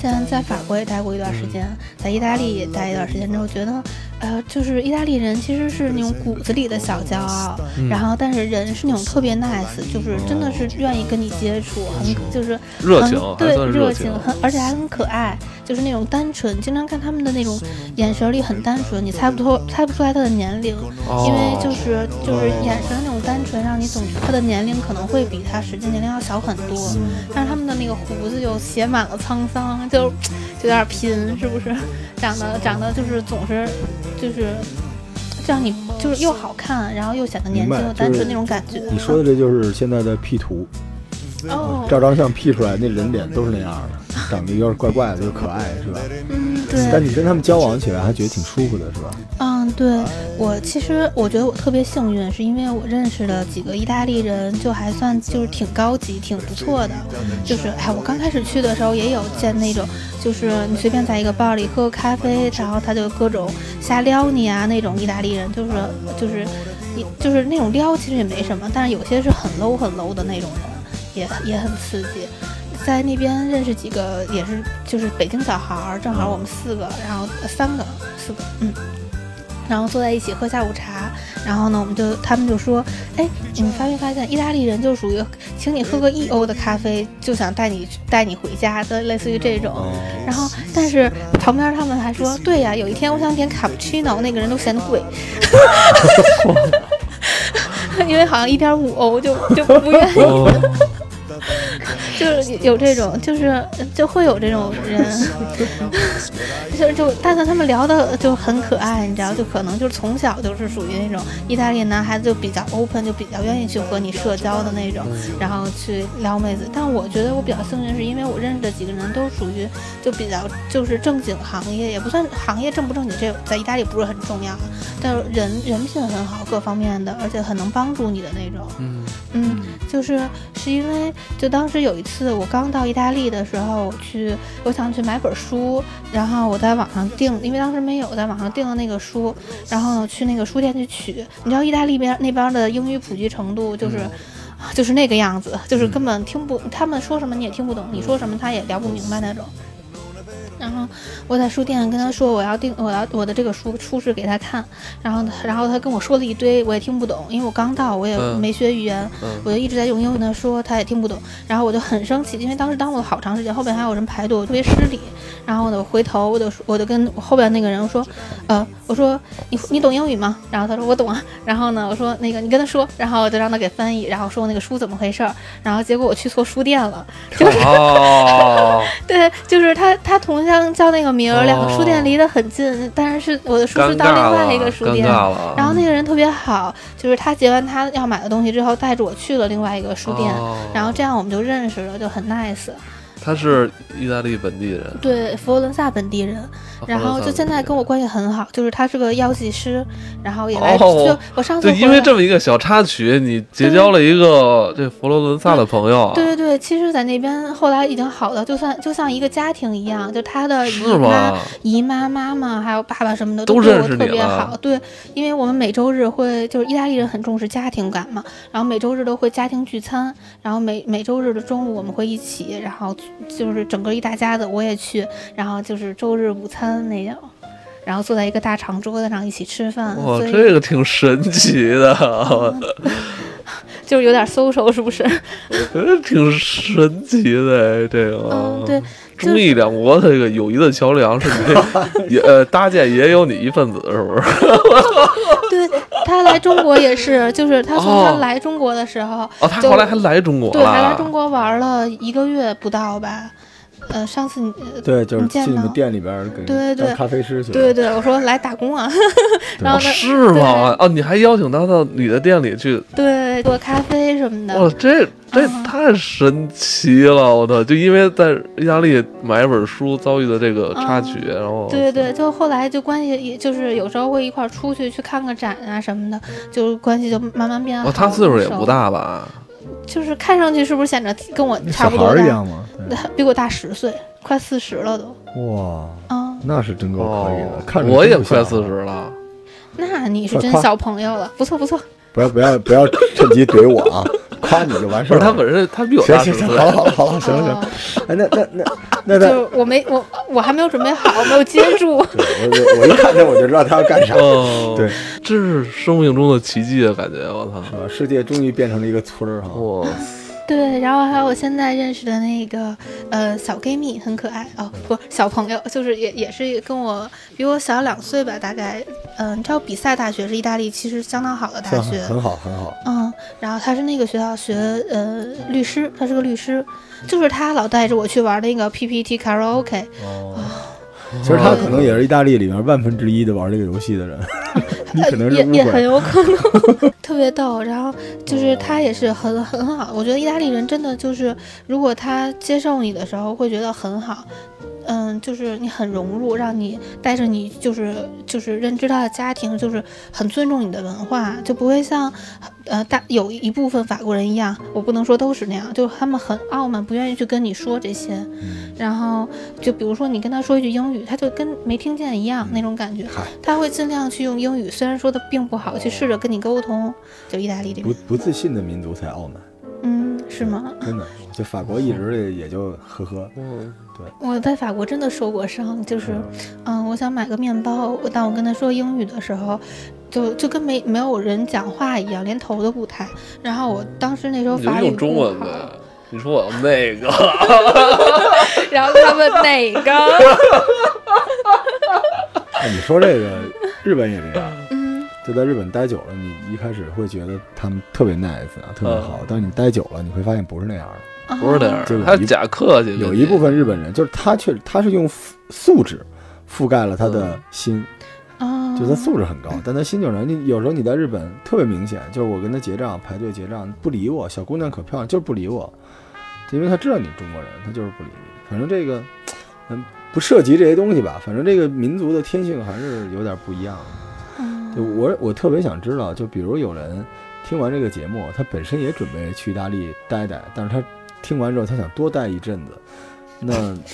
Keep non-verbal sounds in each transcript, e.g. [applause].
前在法国也待过一段时间，在意大利也待一段时间之后，觉得，呃，就是意大利人其实是那种骨子里的小骄傲，然后但是人是那种特别 nice，就是真的是愿意跟你接触，很就是热情，对热情，很而且还很可爱，就是那种单纯。经常看他们的那种眼神里很单纯，你猜不透猜不出来他的年龄，因为就是就是眼神那种单纯，让你总觉得他的年龄可能会比他实际年龄要小很多。但是他们的那个胡子就写满了沧桑，就就有点拼，是不是？[laughs] 长得长得就是总是就是这样，你就是又好看，然后又显得年轻又单纯那种感觉。你说的这就是现在的 P 图，哦，照张相 P 出来那人脸都是那样的。长得有点怪怪的，又可爱，是吧？嗯，对。但你跟他们交往起来还觉得挺舒服的，是吧？嗯，对。我其实我觉得我特别幸运，是因为我认识的几个意大利人，就还算就是挺高级、挺不错的。就是哎，我刚开始去的时候也有见那种，就是你随便在一个 bar 里喝个咖啡，然后他就各种瞎撩你啊，那种意大利人，就是就是你就是那种撩，其实也没什么，但是有些是很 low 很 low 的那种人，也也很刺激。在那边认识几个也是就是北京小孩儿，正好我们四个，然后三个四个，嗯，然后坐在一起喝下午茶，然后呢，我们就他们就说，哎，你们发没发现意大利人就属于请你喝个一欧的咖啡就想带你带你回家的，类似于这种。然后但是旁边他们还说，对呀，有一天我想点卡布奇诺，那个人都嫌贵，[laughs] 因为好像一点五欧就就不愿意。[laughs] 就是有这种，就是就会有这种人，[laughs] 就就，但是他们聊的就很可爱，你知道，就可能就是从小就是属于那种意大利男孩子，就比较 open，就比较愿意去和你社交的那种，然后去撩妹子。但我觉得我比较幸运，是因为我认识的几个人都属于就比较就是正经行业，也不算行业正不正经，这在意大利不是很重要，但是人人品很好，各方面的，而且很能帮助你的那种。嗯嗯，就是是因为就当时有一次。我刚到意大利的时候，我去，我想去买本书，然后我在网上订，因为当时没有，在网上订了那个书，然后去那个书店去取。你知道意大利边那边的英语普及程度就是，就是那个样子，就是根本听不，他们说什么你也听不懂，你说什么他也聊不明白那种。然后我在书店跟他说我要订我要我的这个书出示给他看，然后然后他跟我说了一堆我也听不懂，因为我刚到我也没学语言，我就一直在用英文跟他说，他也听不懂，然后我就很生气，因为当时耽误了好长时间，后边还有人排队，我特别失礼。然后呢，我回头我就我就跟后边那个人说，呃，我说你你懂英语吗？然后他说我懂啊。然后呢，我说那个你跟他说，然后我就让他给翻译，然后说那个书怎么回事儿。然后结果我去错书店了，就是 [laughs] 对，就是他他同。像叫那个名儿，两个书店离得很近，但是是我的书是到另外一个书店，然后那个人特别好，就是他结完他要买的东西之后，带着我去了另外一个书店，然后这样我们就认识了，就很 nice。他是意大利本地人，对，佛罗伦萨本地人，然后就现在跟我关系很好，就是他是个药剂师，然后也来就我上次就因为这么一个小插曲，你结交了一个这佛罗伦萨的朋友，对对对，其实，在那边后来已经好了，就算就像一个家庭一样，就他的姨妈、姨妈、妈妈还有爸爸什么的都对我特别好，对，因为我们每周日会就是意大利人很重视家庭感嘛，然后每周日都会家庭聚餐，然后每每周日的中午我们会一起，然后。就是整个一大家子，我也去，然后就是周日午餐那样，然后坐在一个大长桌子上一起吃饭。哇，这个挺神奇的，就是有点 social 是不是？我觉得挺神奇的，这个。嗯，对。中意两国的这个友谊的桥梁是你 [laughs] 也呃搭建，也有你一份子，是不是？[laughs] 对他来中国也是，就是他从他来中国的时候，哦，他后来还来中国，对，还来中国玩了一个月不到吧。呃，上次你对，就是去你们店里边给对对咖啡师去，对对，我说来打工啊，[laughs] 然后是吗？哦，你还邀请他到你的店里去，对，做咖啡什么的。哇，这这太神奇了！我操，就因为在意大利买一本书遭遇的这个插曲，然后对对，就后来就关系，也就是有时候会一块出去去看个展啊什么的，就关系就慢慢变好。他岁数也不大吧？就是看上去是不是显得跟我差不多大？一样吗？[laughs] 比我大十岁，快四十了都。哇，啊，那是真够可以的。看我也快四十了，那你是真小朋友了，不错不错。不要不要不要趁机怼我啊！夸你就完事不是儿了。他本身他比我行行行，大十岁好，了好了好了，行了行。哎，那那那那就我没我我还没有准备好，没有接住。[laughs] 对我我我一看见我就知道他要干啥，哦，对，这是生命中的奇迹啊，感觉我操，世界终于变成了一个村儿哈。哇，对，然后还有我现在认识的那个呃小闺蜜，很可爱哦，不小朋友，就是也也是跟我比我小两岁吧，大概。嗯、你知道比赛大学是意大利其实相当好的大学，很很好很好。嗯，然后他是那个学校学呃律师，他是个律师，就是他老带着我去玩那个 PPT karaoke，哦，其实他可能也是意大利里面万分之一的玩这个游戏的人，[laughs] 你可能是误也也很。有可能，特别逗。然后就是他也是很很好，我觉得意大利人真的就是，如果他接受你的时候，会觉得很好。嗯，就是你很融入，让你带着你，就是就是认知他的家庭，就是很尊重你的文化，就不会像，呃，大有一部分法国人一样，我不能说都是那样，就他们很傲慢，不愿意去跟你说这些。嗯然后就比如说你跟他说一句英语，他就跟没听见一样那种感觉。他会尽量去用英语，虽然说的并不好，去试着跟你沟通。就意大利这不边，不自信的民族才傲慢，嗯，是吗？真的。就法国一直也就呵呵。嗯，对我在法国真的受过伤，就是，嗯，我想买个面包，当我跟他说英语的时候，就就跟没没有人讲话一样，连头都不抬。然后我当时那时候法语用中文不好呗。你说我要那个，[laughs] 然后他们哪个？[laughs] 哎，你说这个日本也这样，嗯，就在日本待久了，你一开始会觉得他们特别 nice 啊，特别好嗯，但你待久了，你会发现不是那样的。不是那样他假客气，有一部分日本人，就是他确实他是用素素质覆盖了他的心，哦，就他素质很高，但他心就是你有时候你在日本特别明显，就是我跟他结账排队结账不理我，小姑娘可漂亮，就是不理我，因为他知道你是中国人，他就是不理你。反正这个，嗯，不涉及这些东西吧，反正这个民族的天性还是有点不一样的。嗯就我我特别想知道，就比如有人听完这个节目，他本身也准备去意大利待待，但是他听完之后他想多待一阵子，那。[laughs]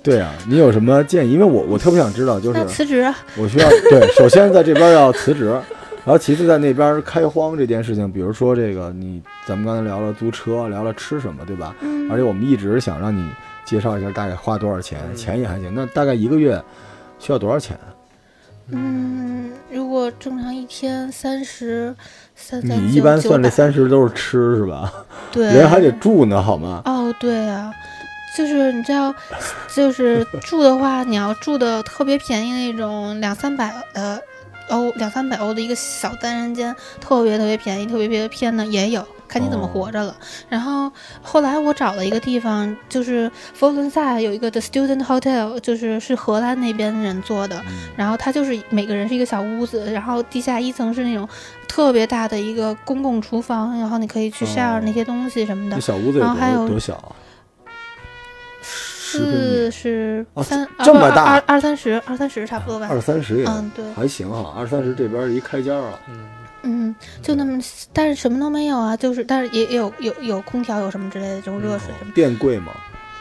对啊，你有什么建议？因为我我特别想知道，就是辞职啊，我需要 [laughs] 对，首先在这边要辞职，然后其次在那边开荒这件事情，比如说这个你咱们刚才聊了租车，聊了吃什么，对吧？嗯，而且我们一直想让你介绍一下大概花多少钱，钱也还行。那大概一个月需要多少钱？嗯，如果正常一天三十三三你一般算这这三十都是吃是吧？[laughs] 对，人还得住呢，好吗？哦，对啊，就是你知道，就是住的话，你要住的特别便宜那种，两三百呃欧，两三百欧的一个小单人间，特别特别便宜，特别特别偏的也有，看你怎么哦活着了。然后后来我找了一个地方，就是佛罗伦萨有一个 The Student Hotel，就是是荷兰那边人做的，嗯然后它就是每个人是一个小屋子，然后地下一层是那种特别大的一个公共厨房，然后你可以去 share 哦那些东西什么的这。小屋子有多然后还有多小啊？四米，十哦三、啊这么大二二二三十，二三十差不多吧。二三十也嗯，对，还行哈，二三十这边一开间儿了。嗯，就那么，但是什么都没有啊，就是，但是也也有有有空调，有什么之类的这种热水什么，电贵吗？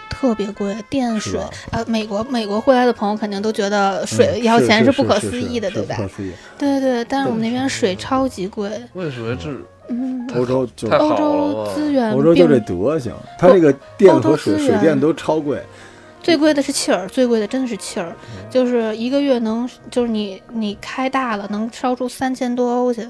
特别贵，电水是吧，呃，美国美国回来的朋友肯定都觉得水嗯要钱是不可思议的，对吧是不？可思议。对对，但是我们那边水超级贵，为什么这嗯，欧洲就欧洲资源欧洲就这德行，它这个电和水资源水电都超贵。最贵的是气儿，最贵的真的是气儿，嗯就是一个月能，就是你你开大了能烧出三千多欧去。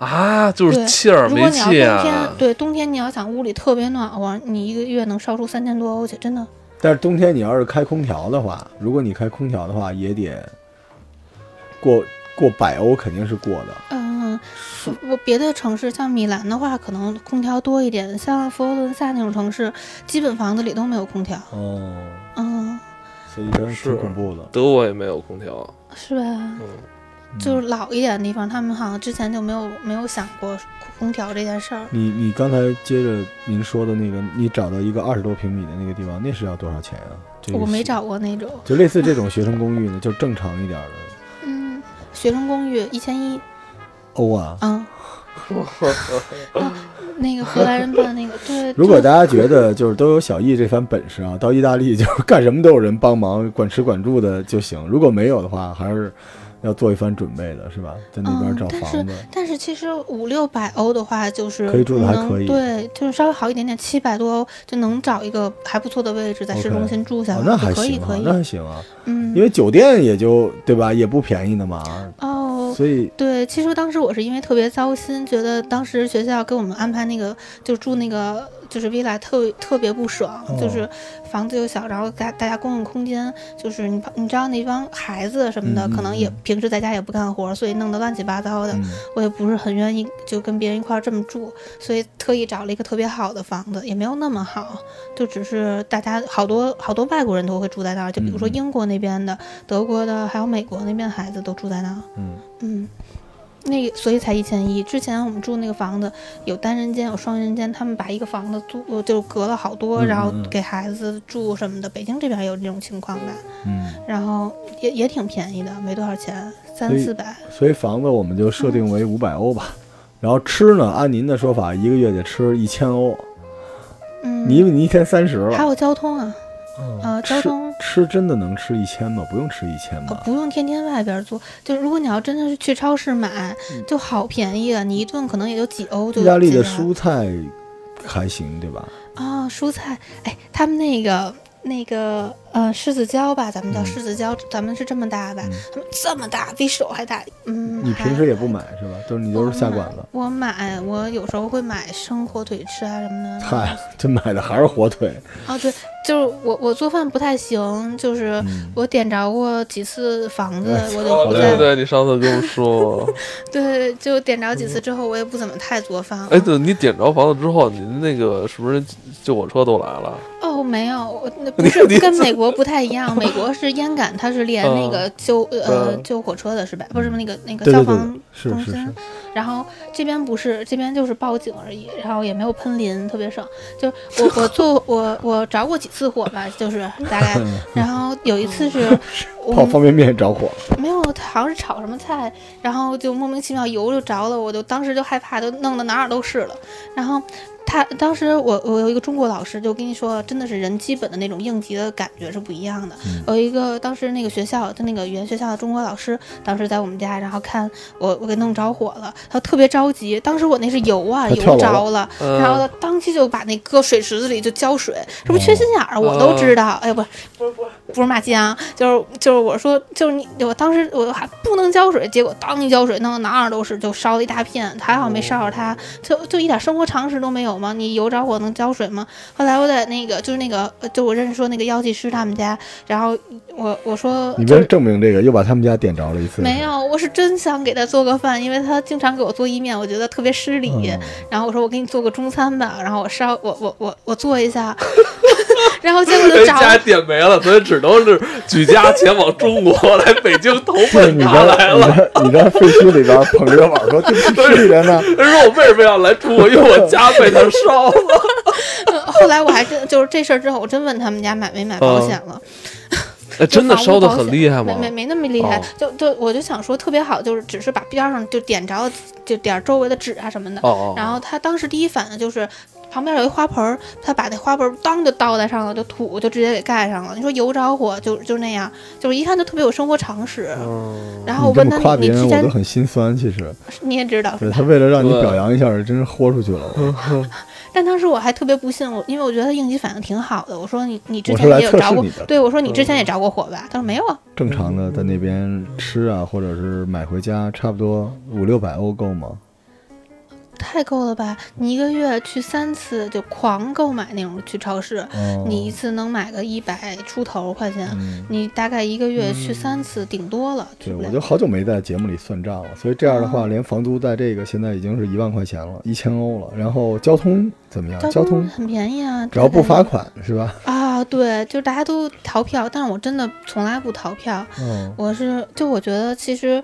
啊？就是气儿没如果你要冬气天，啊？对冬天你要想屋里特别暖和，你一个月能烧出三千多欧去，真的。但是冬天你要是开空调的话，如果你开空调的话，也得过过百欧，肯定是过的。嗯，我别的城市像米兰的话，可能空调多一点，像佛罗伦萨那种城市，基本房子里都没有空调。哦，嗯，所以真是挺恐怖的。德国也没有空调，是吧？嗯，就是老一点的地方，他们好像之前就没有没有想过空调这件事儿。你你刚才接着您说的那个，你找到一个二十多平米的那个地方，那是要多少钱啊？这个，我没找过那种，就类似这种学生公寓呢，[laughs] 就正常一点的嗯，学生公寓一千一，欧啊。嗯，[laughs] 啊那个荷兰人办那个，对，如果大家觉得就是都有小易这番本事啊，到意大利就是干什么都有人帮忙，管吃管住的就行。如果没有的话，还是要做一番准备的，是吧？在那边找嗯但是房子，但是其实五六百欧的话，就是可以住的还可以。对，就是稍微好一点点，七百多欧就能找一个还不错的位置，在市中心住下来，哦，那还可以行啊可，以。那，还行啊，嗯，因为酒店也就对吧，也不便宜的嘛，哦。所以对，其实当时我是因为特别糟心，觉得当时学校给我们安排那个就住那个就是 villa 特特别不爽，哦。就是房子又小，然后大大家公共空间，就是你你知道那帮孩子什么的，可能也嗯。平时在家也不干活，所以弄得乱七八糟的。嗯。我也不是很愿意就跟别人一块儿这么住，所以特意找了一个特别好的房子，也没有那么好，就只是大家好多好多外国人都会住在那儿，就比如说英国那边的、德国的，还有美国那边的孩子都住在那儿。嗯。嗯，那个所以才一千一。之前我们住那个房子有单人间有双人间，他们把一个房子租呃就隔了好多，嗯然后给孩子住什么的。北京这边有这种情况吧，嗯，然后也也挺便宜的，没多少钱，三四百。所以房子我们就设定为五百欧吧。然后吃呢，按您的说法，一个月得吃一千欧，嗯，你你一天三十了，还有交通啊，嗯呃，交通。吃真的能吃一千吗？不用吃一千呃吧？不用天天外边做，就如果你要真的是去超市买，嗯就好便宜啊！你一顿可能也就几欧就意大利的蔬菜还行，对吧？啊、蔬菜，哎，他们那个那个呃柿子椒吧，咱们叫嗯柿子椒，咱们是这么大吧？嗯他们这么大，比手还大。嗯，你平时也不买是吧？就是你都是下馆子。我买，我有时候会买生火腿吃啊什么的。嗨，这买的还是火腿。哦，对，就是我我做饭不太行，就是嗯，我点着过几次房子，哎我就哦，不再对对对，你上次跟我说，[laughs] 对，就点着几次之后，我也不怎么太做饭了。哎，对，你点着房子之后，您那个是不是救火车都来了？哦，没有，我那 [laughs] 不是跟美国不太一样，美国是烟感，它是连那个救呃嗯救火车的是吧？不是那个那个消防中心，，然后这边不是，这边就是报警而已，然后也没有喷淋，特别省。就我我做我我着过几次火吧，就是大概，[laughs] 然后有一次是 [laughs] 我泡方便面着火，没有，好像是炒什么菜，然后就莫名其妙油就着了，我就当时就害怕，就弄得哪儿都是了。然后他当时我我有一个中国老师就跟你说，真的是人基本的那种应急的感觉是不一样的。嗯有一个当时那个学校的那个语言学校的中国老师，当时在我们家，然后看我我给弄着火了，他特别着急。当时我那是油啊，油着了，嗯然后他当即就把那搁水池子里就浇水，是不是缺心眼儿？我都知道。哎，不，不是不是不是骂街啊，就是就是我说就是你，我当时我还不能浇水，结果当一浇水，弄得哪儿都是，就烧了一大片，还好没烧着他，就就一点生活常识都没有吗？你油着火能浇水吗？后来我在那个就是那个呃就我认识说那个药剂师他们家，然后我我说你为就是证明这个，又把他们家点着了一次。没有，我是真想给他做个饭，因为他经常给我做意面，我觉得特别失礼。嗯然后我说我给你做个中餐吧，然后我烧我我我我做一下，[laughs] 然后结果就人着家点没了，所以只能是举家前往中国，来北京投奔他来了。你在你在废墟里边捧着个碗说对不起人呢，他说我为什么要来中国？因为我家被他烧了。[laughs] 后来我还真就是这事儿之后，我真问他们家买没买保险了。哎，[laughs] 真的烧的很厉害吗？没没没那么厉害，哦就就我就想说特别好，就是只是把边上就点着，就点儿周围的纸啊什么的。哦哦，然后他当时第一反应就是旁边有一花盆儿，他把那花盆当就倒在上了，就土就直接给盖上了。你说油着火就就那样，就是一看就特别有生活常识。嗯，然后我问他你么夸别人，你之前我都很心酸。其实，[laughs] 你也知道对他？为了让你表扬一下，真是豁出去了。[laughs] 但当时我还特别不信，我因为我觉得他应急反应挺好的。我说你你之前也有着过，对我说你之前也着过火吧？他说没有啊。正常的在那边吃啊，或者是买回家，差不多五六百欧够吗？太够了吧！你一个月去三次就狂购买那种去超市，哦，你一次能买个一百出头块钱，嗯，你大概一个月去三次，顶多了。去对，我就好久没在节目里算账了，所以这样的话，哦连房租在这个现在已经是一万块钱了，一千欧了。然后交通怎么样？交通很便宜啊，只要不罚款是吧？啊，对，就大家都逃票，但是我真的从来不逃票。嗯，我是就我觉得其实，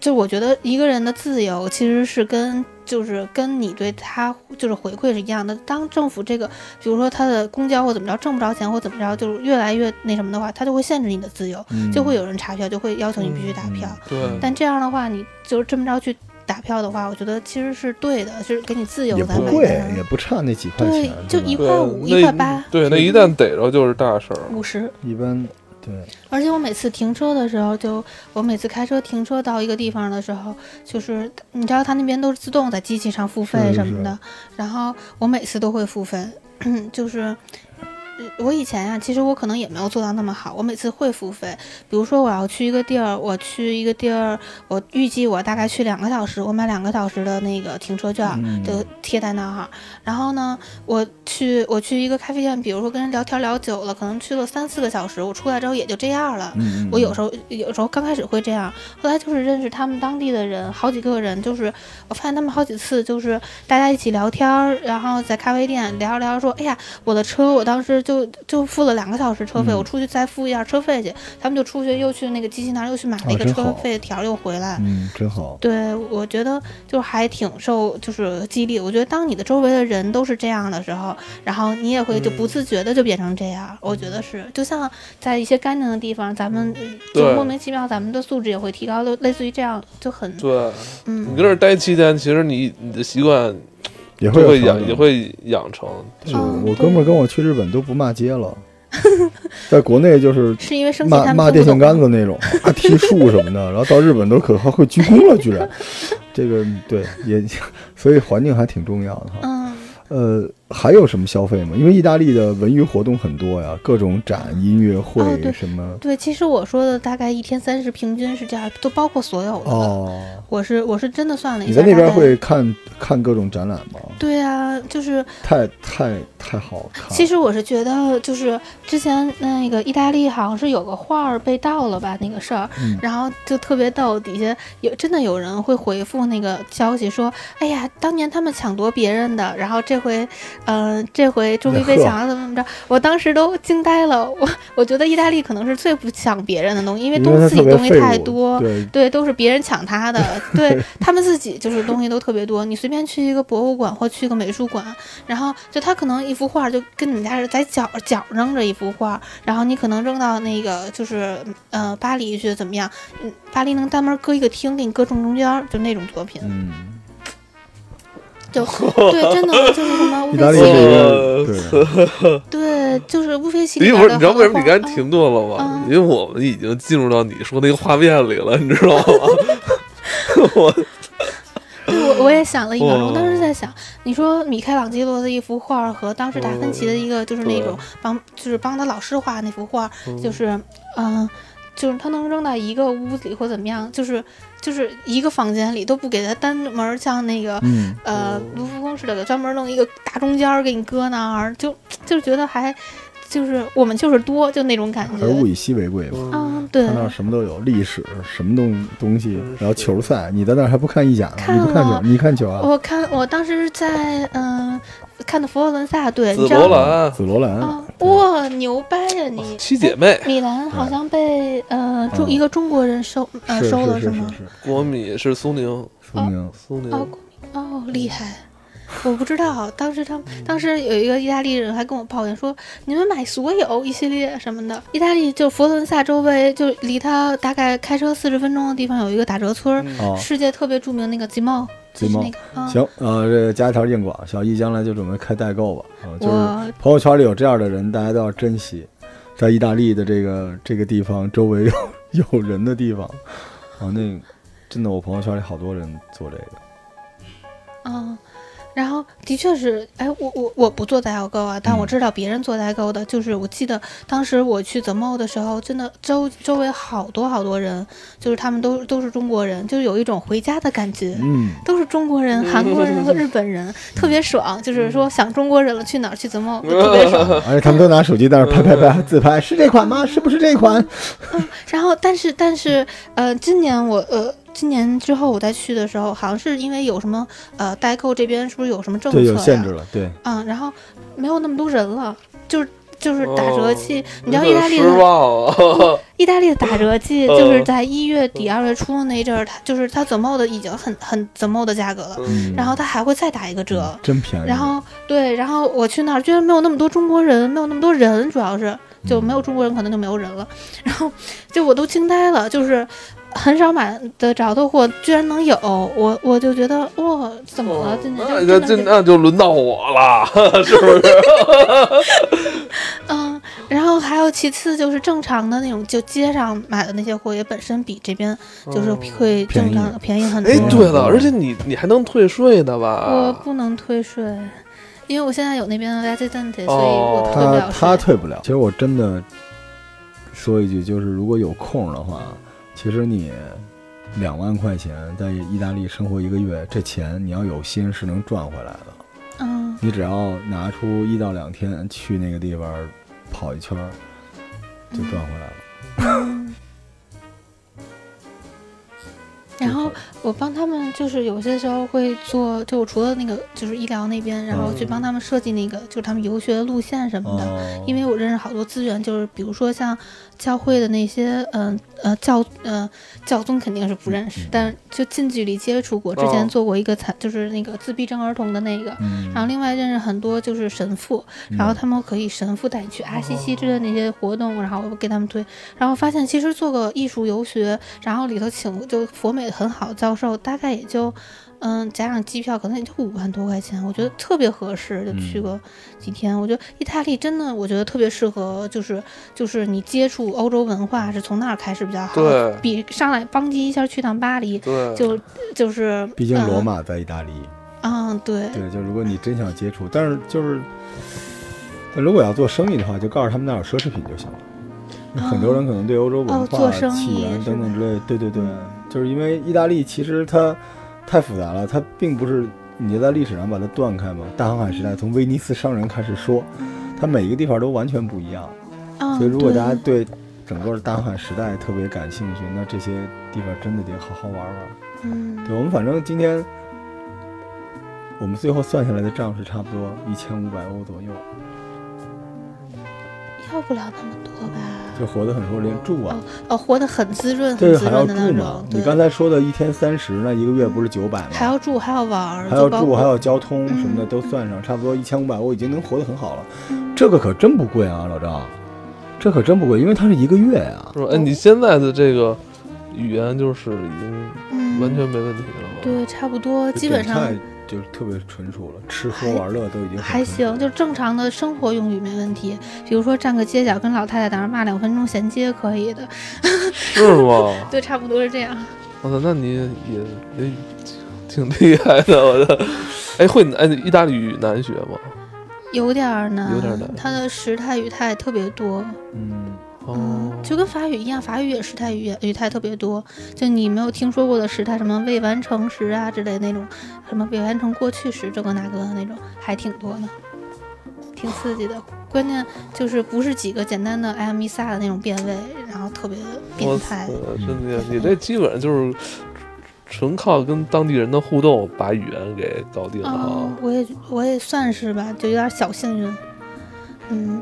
就我觉得一个人的自由其实是跟就是跟你对他就是回馈是一样的。当政府这个，比如说他的公交或怎么着挣不着钱或怎么着，就是越来越那什么的话，他就会限制你的自由，嗯就会有人查票，就会要求你必须打票。对，但这样的话，你就是这么着去打票的话，我觉得其实是对的，就是给你自由也在买不贵，也不差那几块钱对钱，，就一块五、一块八、对，那一旦逮着就是大事儿。五十。一般对，而且我每次停车的时候，就我每次开车停车到一个地方的时候，就是你知道他那边都是自动在机器上付费什么的，然后我每次都会付费，[clears throat] 就是。呃我以前呀、其实我可能也没有做到那么好。我每次会付费，比如说我要去一个地儿，我去一个地儿，我预计我大概去两个小时，我买两个小时的那个停车券，嗯就贴在那儿。然后呢，我去我去一个咖啡店，比如说跟人聊天聊久了，可能去了三四个小时，我出来之后也就这样了。嗯，我有时候有时候刚开始会这样，后来就是认识他们当地的人，好几个人，就是我发现他们好几次就是大家一起聊天，然后在咖啡店聊着聊着说，哎呀，我的车我当时就就付了两个小时车费，嗯我出去再付一下车费去，他们就出去又去那个机器那儿又去买了一个车费条儿又回来。嗯，真好。对，我觉得就还挺受就是激励。我觉得当你的周围的人都是这样的时候，然后你也会就不自觉的就变成这样。我觉得是，就像在一些干净的地方，咱们呃就莫名其妙，咱们的素质也会提高，就类似于这样，就很对嗯你跟这儿待七天，其实你你的习惯也会会养也会养成。是嗯我哥们儿。跟我去日本都不骂街了，[laughs] 在国内就是是因为生气骂骂电线杆子那种，啊踢树什么的，然后到日本都可还会鞠躬了，居然，[laughs] 这个对也，[laughs] 所以环境还挺重要的哈。嗯，呃，还有什么消费吗？因为意大利的文娱活动很多呀，各种展、音乐会、哦什么。对，其实我说的大概一天三十，平均是这样，都包括所有的。哦，我是我是真的算了一下，你在那边会看看各种展览吗？对啊，就是太太太好看了。其实我是觉得，就是之前那个意大利好像是有个画儿被盗了吧，那个事儿，嗯然后就特别逗，底下有真的有人会回复那个消息说，哎呀，当年他们抢夺别人的，然后这回，嗯、这回终于被呵抢了，怎么怎么着，我当时都惊呆了，[laughs] 我我觉得意大利可能是最不抢别人的东西，因为东因为它特别自己东西太多，对，对，都是别人抢他的，[laughs] 对他们自己就是东西都特别多。你随便去一个博物馆或去个美术馆，然后就他可能一幅画就跟你们家是在角角扔着一幅画，然后你可能扔到那个就是呃巴黎去怎么样？嗯，巴黎能单门搁一个厅给你搁正中间儿，就那种作品，嗯，就 [laughs] 对，真的就是什么乌菲齐，这个 [laughs] 对，就是乌菲齐你不是，你知道为什么你刚才停顿了吗？嗯因为我们已经进入到你说那个画面里了，你知道吗？[laughs] 我对，我我也想了一秒钟，我当时在想，你说米开朗基罗的一幅画和当时达芬奇的一个就是那种帮就是帮他老师画那幅画，就是嗯、就是他能扔到一个屋子里或怎么样，就是就是一个房间里都不给他单门儿像那个。嗯，呃，卢浮宫似的，专门弄一个大中间儿给你搁那儿，就就觉得还就是我们就是多，就那种感觉而。物以稀为贵嘛。嗯，对他，那儿什么都有，历史什么东东西，然后球赛，你在那儿还不看意甲呢？看你不看球了？你看球啊？我看我当时在嗯、看的佛罗伦萨队，你紫知道吗？罗兰紫罗兰啊，对哇，牛掰呀你！七姐妹，米兰好像被呃中嗯一个中国人收呃收了？是是是，国米是苏宁，苏宁苏宁哦哦，厉害！我不知道，当时他们当时有一个意大利人还跟我抱怨说，你们买所有一系列什么的，意大利就佛罗伦萨周围就离他大概开车四十分钟的地方有一个打折村世界特别著名那个 Zimo 那个啊，行，呃，这个加一条硬广，小易将来就准备开代购吧，啊，就是朋友圈里有这样的人，大家都要珍惜，在意大利的这个这个地方周围有 [laughs] 有人的地方，啊，那真的我朋友圈里好多人做这个，嗯，然后的确是，哎，我我我不做代购啊，但我嗯知道别人做代购的，就是我记得当时我去 The Mall 的时候，真的周周围好多好多人，就是他们都都是中国人，就是有一种回家的感觉。嗯，都是中国人、韩国人和日本人，特别爽。就是说想中国人了，去哪儿去 The Mall 特别爽。[laughs] 而且他们都拿手机在那儿拍拍拍自拍，是这款吗？是不是这款？嗯然后，但是但是，呃，今年我呃，今年之后我再去的时候，好像是因为有什么呃代购这边是不是有什么政策？有限制了，对，嗯，然后没有那么多人了，就是就是打折季。哦你知道意大利失的！[laughs] 意大利的打折季嗯就是在一月底二月初的那一阵儿，它就是它 The Mall 的已经很很 The Mall 的价格了，嗯，然后它还会再打一个折。真便宜，然后对，然后我去那儿居然没有那么多中国人，没有那么多人，主要是就没有中国人，可能就没有人了。然后就我都惊呆了，就是很少买得着的货，居然能有，我我就觉得哇，怎么了？今年就那就轮到我了，是不是？[laughs] 嗯，然后还有其次就是正常的那种，就街上买的那些货也本身比这边就是哦会正常的便宜很多。哎，对了，嗯而且你你还能退税呢我？不能退税，因为我现在有那边的 resident，所以哦我退不他了税。他退不了。其实我真的说一句，就是如果有空的话，其实你两万块钱在意大利生活一个月，这钱你要有心是能赚回来的。嗯，你只要拿出一到两天去那个地方跑一圈，就赚回来了。我帮他们，就是有些时候会做，就我除了那个就是医疗那边，然后去帮他们设计那个就是他们游学的路线什么的。哦，因为我认识好多资源，就是比如说像教会的那些，嗯呃教呃教宗肯定是不认识，嗯。但就近距离接触过。之哦。前做过一个残，就是那个自闭症儿童的那个，嗯，然后另外认识很多就是神父，嗯然后他们可以神父带你去阿西西之类的那些活动，然后我给他们推，然后发现其实做个艺术游学，然后里头请就佛美很好教授，大概也就。嗯，加上机票可能也就五万多块钱，我觉得特别合适，就去嗯个几天。我觉得意大利真的，我觉得特别适合，就是就是你接触欧洲文化是从那儿开始比较好，对比上来邦机一下去趟巴黎，对，就就是毕竟罗嗯马在意大利，嗯，对，对，就如果你真想接触，但是就是，但如果要做生意的话，就告诉他们那儿有奢侈品就行了。那很多人可能对欧洲文化、哦做生意起源等等之类，对对对，就是因为意大利其实它太复杂了，它并不是你就在历史上把它断开嘛。大航海时代从威尼斯商人开始说，它每一个地方都完全不一样。嗯，所以如果大家对整个大航海时代特别感兴趣，那这些地方真的得好好玩玩。嗯对我们反正今天我们最后算下来的账是差不多一千五百欧左右，要不了那么多吧。就活得很说连住啊，哦，活得很滋润，对还要很滋润的那住嘛种。？你，刚才说的一天三十，那一个月不是九百吗？还要住，还要玩，还要住，还要交通什么的嗯都算上，差不多一千五百我已经能活得很好了。嗯这个可真不贵啊，老张，这可真不贵，因为它是一个月呀、是吧？哎，你现在的这个语言就是已经嗯，完全没问题了吗？对，差不多，基本上就是特别纯熟了，吃喝玩乐都已经很还行，就正常的生活用语没问题。比如说站个街角跟老太太在那骂两分钟衔接可以的，是吗？[laughs] 对，差不多是这样。我操，那你也也挺厉害的，我的。[laughs] 哎，会哎，意大利语难学吗？有点儿难，有点难它的时态语态特别多，嗯，哦嗯，，就跟法语一样，法语也时态语语态特别多。就你没有听说过的时态，什么未完成时啊之类那种，什么未完成过去时，这个那个的那种，还挺多的，[laughs] 挺刺激的。关键就是不是几个简单的 I am Misa 的那种变位，然后特别变态。，真的，你这基本上就是纯靠跟当地人的互动把语言给搞定了我也我也算是吧，就有点小幸运。嗯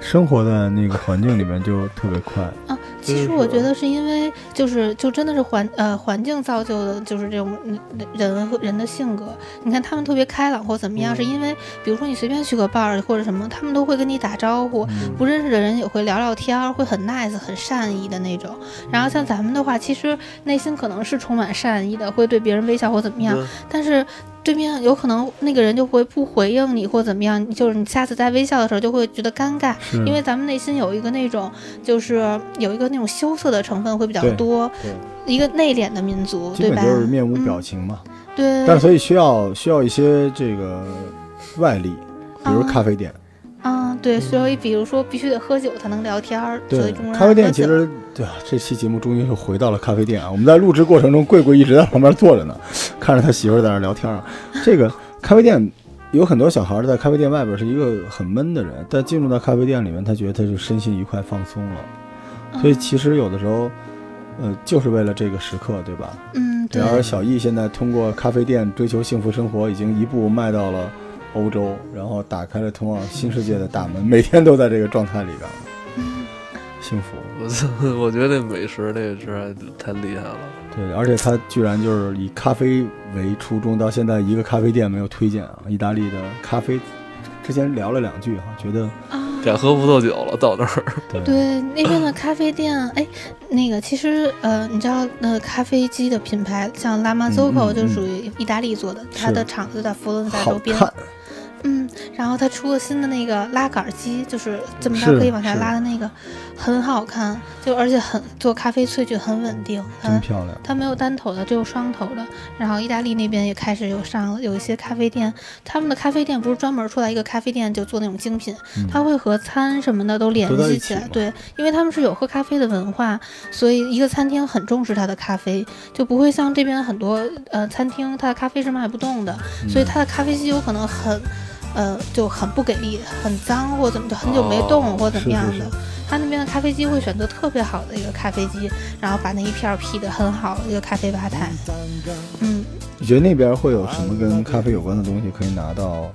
生活在那个环境里面就特别快。啊，其实我觉得是因为就是就真的是环呃环境造就的，就是这种嗯人和人的性格。你看他们特别开朗或怎么样，嗯是因为比如说你随便去个 bar 或者什么，他们都会跟你打招呼。嗯不认识的人也会聊聊天儿，会很 nice、很善意的那种。然后像咱们的话，其实内心可能是充满善意的，会对别人微笑或怎么样。嗯但是对面有可能那个人就会不回应你或怎么样，就是你下次再微笑的时候就会觉得尴尬，因为咱们内心有一个那种就是有一个那种羞涩的成分会比较多，一个内敛的民族，对吧？本就是面无嗯表情嘛。对，但所以需要需要一些这个外力，比如啊咖啡店。啊，对，所以比如说必须得喝酒才能聊天儿，对咖啡店其实对啊，这期节目终于又回到了咖啡店啊。我们在录制过程中，贵贵一直在旁边坐着呢，看着他媳妇儿在那聊天啊。这个咖啡店有很多小孩儿在咖啡店外边是一个很闷的人，但进入到咖啡店里面，他觉得他就身心愉快放松了。所以嗯其实有的时候，呃，就是为了这个时刻，对吧？嗯，对，而小易现在通过咖啡店追求幸福生活，已经一步迈到了欧洲，然后打开了通往新世界的大门，每天都在这个状态里边，嗯幸福。我操，[laughs] 我觉得这美食这个是太厉害了。对，而且他居然就是以咖啡为初衷，到现在一个咖啡店没有推荐啊。意大利的咖啡，之前聊了两句哈，觉得啊。改喝葡萄酒了，到那儿。对 [laughs] 对，那边的咖啡店，哎，那个其实呃，你知道那个咖啡机的品牌，像拉马佐嗯 o 嗯就属于意大利做的，它的厂子在佛罗伦萨周边。看，嗯，然后它出了新的那个拉杆机，就是这么着可以往下拉的那个，很好看，就而且很做咖啡萃取很稳定，它真漂亮。它没有单头的，只有双头的。然后意大利那边也开始有上了，有一些咖啡店，他们的咖啡店不是专门出来一个咖啡店就做那种精品，它会和餐什么的都联系起来。起对，因为他们是有喝咖啡的文化，所以一个餐厅很重视它的咖啡，就不会像这边很多呃餐厅它的咖啡是卖不动的，嗯所以它的咖啡机有可能很。呃，就很不给力，很脏或怎么，就很久没动哦或怎么样的。是是他那边的咖啡机会选择特别好的一个咖啡机，然后把那一片儿劈得很好，一个咖啡吧台。嗯，你觉得那边会有什么跟咖啡有关的东西可以拿到？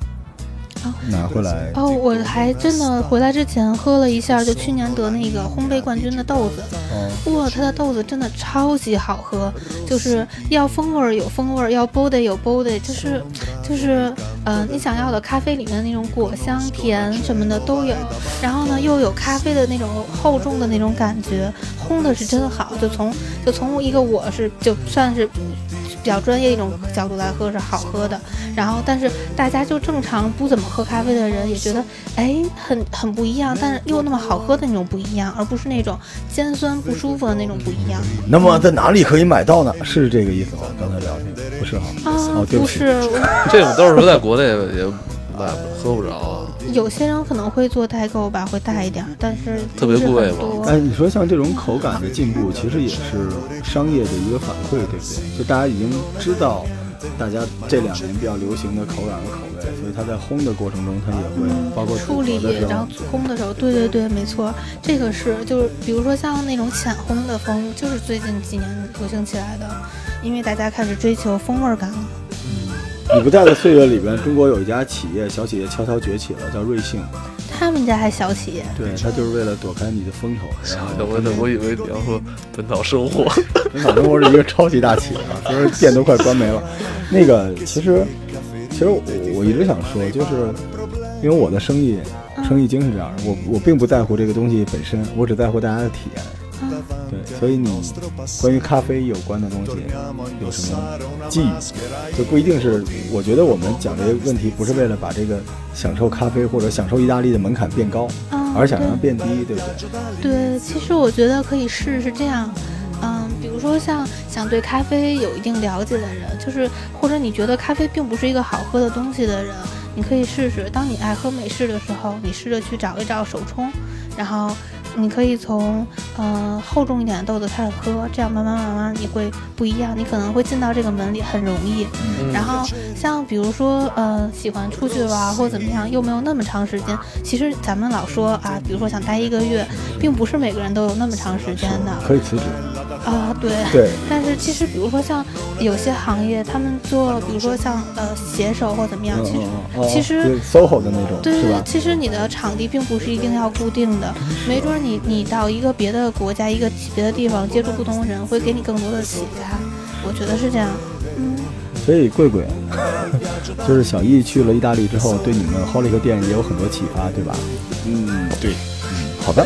拿回来哦，我还真的回来之前喝了一下，就去年得那个烘焙冠军的豆子，哦，哇，它的豆子真的超级好喝，就是要风味儿有风味儿，要 body 有 body，就是就是呃你想要的咖啡里面的那种果香甜什么的都有，然后呢又有咖啡的那种厚重的那种感觉，烘的是真好，就从就从一个我是就算是。比较专业一种角度来喝是好喝的，然后但是大家就正常不怎么喝咖啡的人也觉得，哎，很很不一样，但是又那么好喝的那种不一样，而不是那种尖酸不舒服的那种不一样。那么在哪里可以买到呢？是这个意思吗？刚才聊那个不是哈？啊哦，对不不是，[laughs] 这种都是说在国内也买喝不着啊。有些人可能会做代购吧，会大一点儿，但是特别贵吗很多哎，你说像这种口感的进步，其实也是商业的一个反馈，对不对？就大家已经知道，大家这两年比较流行的口感和口味，所以它在烘的过程中，它也会包括处理然后，烘的时候，对对对，没错，这个是就是比如说像那种浅烘的风，就是最近几年流行起来的，因为大家开始追求风味感了。你不在的岁月里边，中国有一家企业，小企业悄悄崛起了，叫瑞幸。他们家还小企业，对，他就是为了躲开你的风头。然后 [laughs] 我我以为你要说本草生活，本草生活是一个超级大企业啊，就是店都快关没了。那个其实，其实我我一直想说，就是因为我的生意生意经是这样的，我我并不在乎这个东西本身，我只在乎大家的体验。对，所以你关于咖啡有关的东西有什么寄语？就不一定是，我觉得我们讲这个问题不是为了把这个享受咖啡或者享受意大利的门槛变高，啊而想让它变低，对不对？对，其实我觉得可以试试这样，嗯，比如说像想对咖啡有一定了解的人，就是或者你觉得咖啡并不是一个好喝的东西的人，你可以试试。当你爱喝美式的时候，你试着去找一找手冲，然后你可以从嗯、呃厚重一点的豆子开始喝，这样慢慢慢慢你会不一样，你可能会进到这个门里很容易。然后像比如说呃喜欢出去玩或怎么样，又没有那么长时间，其实咱们老说啊，比如说想待一个月，并不是每个人都有那么长时间的可以辞职，啊，对。对，但是其实，比如说像有些行业，他们做，比如说像呃携手或怎么样，嗯其实其实就是 SOHO 的那种，对对对？其实你的场地并不是一定要固定的，没准你你到一个别的国家、一个别的地方接触不同的人，会给你更多的启发。我觉得是这样。嗯，所以贵贵，[laughs] 就是小易去了意大利之后，对你们 Holic 店也有很多启发，对吧？嗯，对，嗯好的，